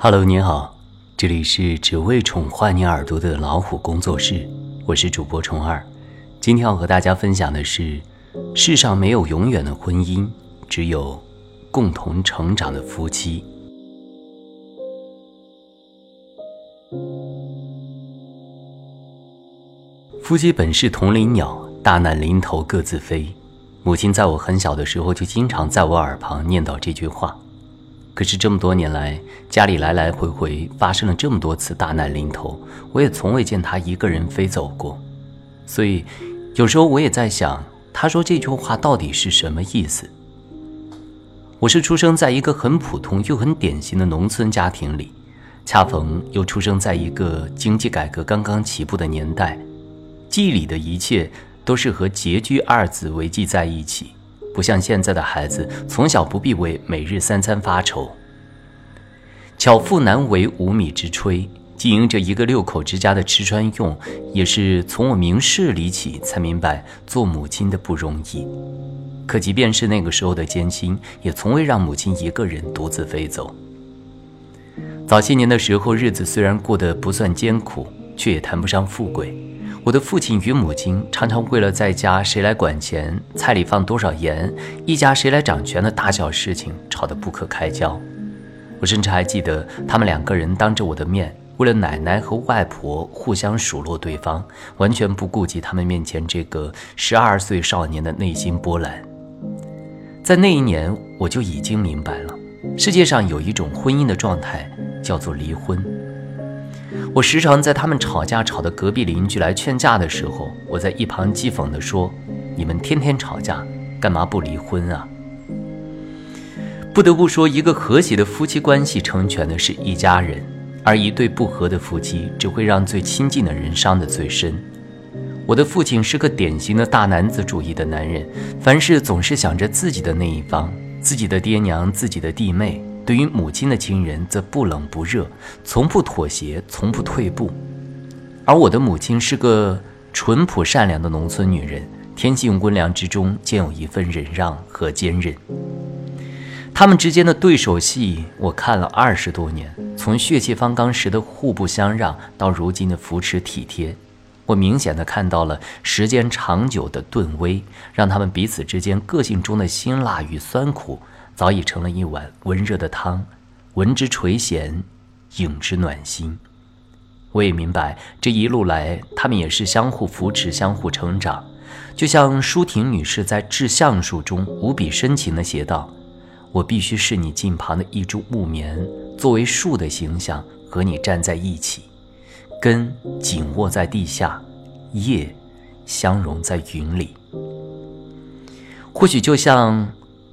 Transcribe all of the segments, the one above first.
Hello，你好，这里是只为宠坏你耳朵的老虎工作室，我是主播虫二。今天要和大家分享的是：世上没有永远的婚姻，只有共同成长的夫妻。夫妻本是同林鸟，大难临头各自飞。母亲在我很小的时候就经常在我耳旁念叨这句话。可是这么多年来，家里来来回回发生了这么多次大难临头，我也从未见她一个人飞走过。所以，有时候我也在想，她说这句话到底是什么意思？我是出生在一个很普通又很典型的农村家庭里，恰逢又出生在一个经济改革刚刚起步的年代，记忆里的一切。都是和拮据二字为记在一起，不像现在的孩子，从小不必为每日三餐发愁。巧妇难为无米之炊，经营着一个六口之家的吃穿用，也是从我明事理起才明白做母亲的不容易。可即便是那个时候的艰辛，也从未让母亲一个人独自飞走。早些年的时候，日子虽然过得不算艰苦，却也谈不上富贵。我的父亲与母亲常常为了在家谁来管钱、菜里放多少盐、一家谁来掌权的大小事情吵得不可开交。我甚至还记得他们两个人当着我的面，为了奶奶和外婆互相数落对方，完全不顾及他们面前这个十二岁少年的内心波澜。在那一年，我就已经明白了，世界上有一种婚姻的状态，叫做离婚。我时常在他们吵架吵得隔壁邻居来劝架的时候，我在一旁讥讽地说：“你们天天吵架，干嘛不离婚啊？”不得不说，一个和谐的夫妻关系成全的是一家人，而一对不和的夫妻只会让最亲近的人伤得最深。我的父亲是个典型的大男子主义的男人，凡事总是想着自己的那一方，自己的爹娘，自己的弟妹。对于母亲的亲人，则不冷不热，从不妥协，从不退步。而我的母亲是个淳朴善良的农村女人，天性温良之中兼有一份忍让和坚韧。他们之间的对手戏，我看了二十多年，从血气方刚时的互不相让，到如今的扶持体贴，我明显的看到了时间长久的顿威，让他们彼此之间个性中的辛辣与酸苦。早已成了一碗温热的汤，闻之垂涎，饮之暖心。我也明白，这一路来，他们也是相互扶持、相互成长。就像舒婷女士在《致橡树》中无比深情地写道：“我必须是你近旁的一株木棉，作为树的形象和你站在一起，根紧握在地下，叶相融在云里。或许就像……”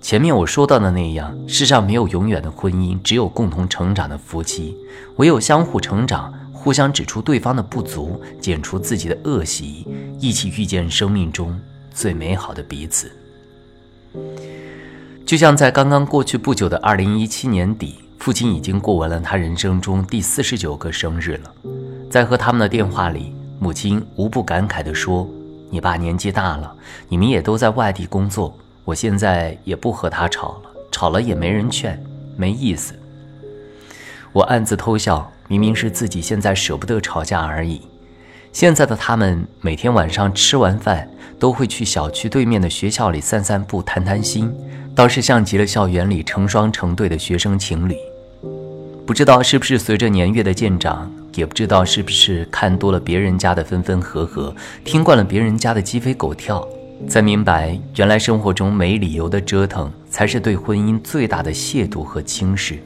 前面我说到的那样，世上没有永远的婚姻，只有共同成长的夫妻。唯有相互成长，互相指出对方的不足，剪除自己的恶习，一起遇见生命中最美好的彼此。就像在刚刚过去不久的二零一七年底，父亲已经过完了他人生中第四十九个生日了。在和他们的电话里，母亲无不感慨地说：“你爸年纪大了，你们也都在外地工作。”我现在也不和他吵了，吵了也没人劝，没意思。我暗自偷笑，明明是自己现在舍不得吵架而已。现在的他们每天晚上吃完饭，都会去小区对面的学校里散散步、谈谈心，倒是像极了校园里成双成对的学生情侣。不知道是不是随着年月的渐长，也不知道是不是看多了别人家的分分合合，听惯了别人家的鸡飞狗跳。才明白，原来生活中没理由的折腾，才是对婚姻最大的亵渎和轻视。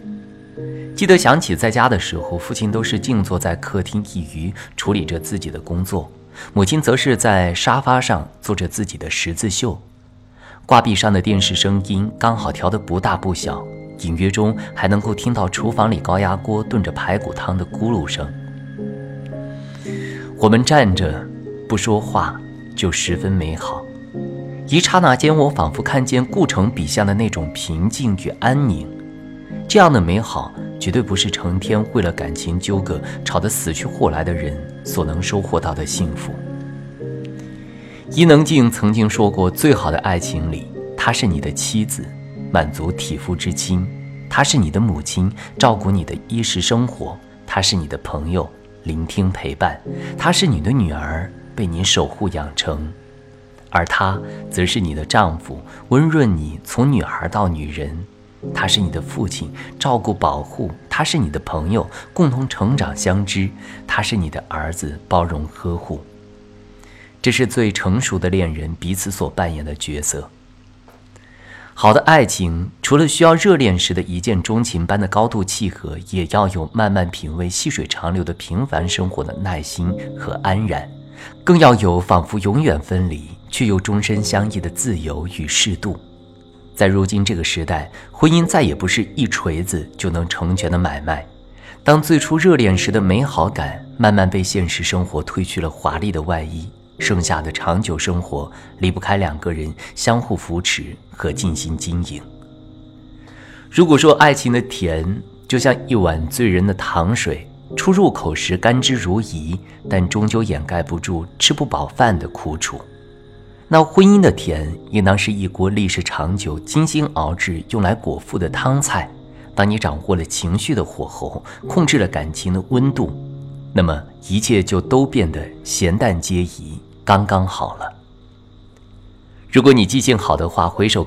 记得想起在家的时候，父亲都是静坐在客厅一隅，处理着自己的工作；母亲则是在沙发上做着自己的十字绣。挂壁上的电视声音刚好调得不大不小，隐约中还能够听到厨房里高压锅炖着排骨汤的咕噜声。我们站着，不说话，就十分美好。一刹那间，我仿佛看见顾城笔下的那种平静与安宁。这样的美好，绝对不是成天为了感情纠葛吵得死去活来的人所能收获到的幸福。伊能静曾经说过：“最好的爱情里，她是你的妻子，满足体肤之亲，她是你的母亲，照顾你的衣食生活；她是你的朋友，聆听陪伴；她是你的女儿，被你守护养成；而他则是你的丈夫，温润你从女孩到女人；他是你的父亲，照顾保护；他是你的朋友，共同成长相知；他是你的儿子，包容呵护。这是最成熟的恋人彼此所扮演的角色。好的爱情，除了需要热恋时的一见钟情般的高度契合，也要有慢慢品味细水长流的平凡生活的耐心和安然，更要有仿佛永远分离却又终身相依的自由与适度。在如今这个时代，婚姻再也不是一锤子就能成全的买卖。当最初热恋时的美好感慢慢被现实生活褪去了华丽的外衣。剩下的长久生活离不开两个人相互扶持和尽心经营。如果说爱情的甜就像一碗醉人的糖水，初入口时甘之如饴，但终究掩盖不住吃不饱饭的苦楚，那婚姻的甜应当是一锅历史长久、精心熬制、用来果腹的汤菜。当你掌握了情绪的火候，控制了感情的温度，那么一切就都变得咸淡皆宜。刚刚好了。如果你记性好的话，回首。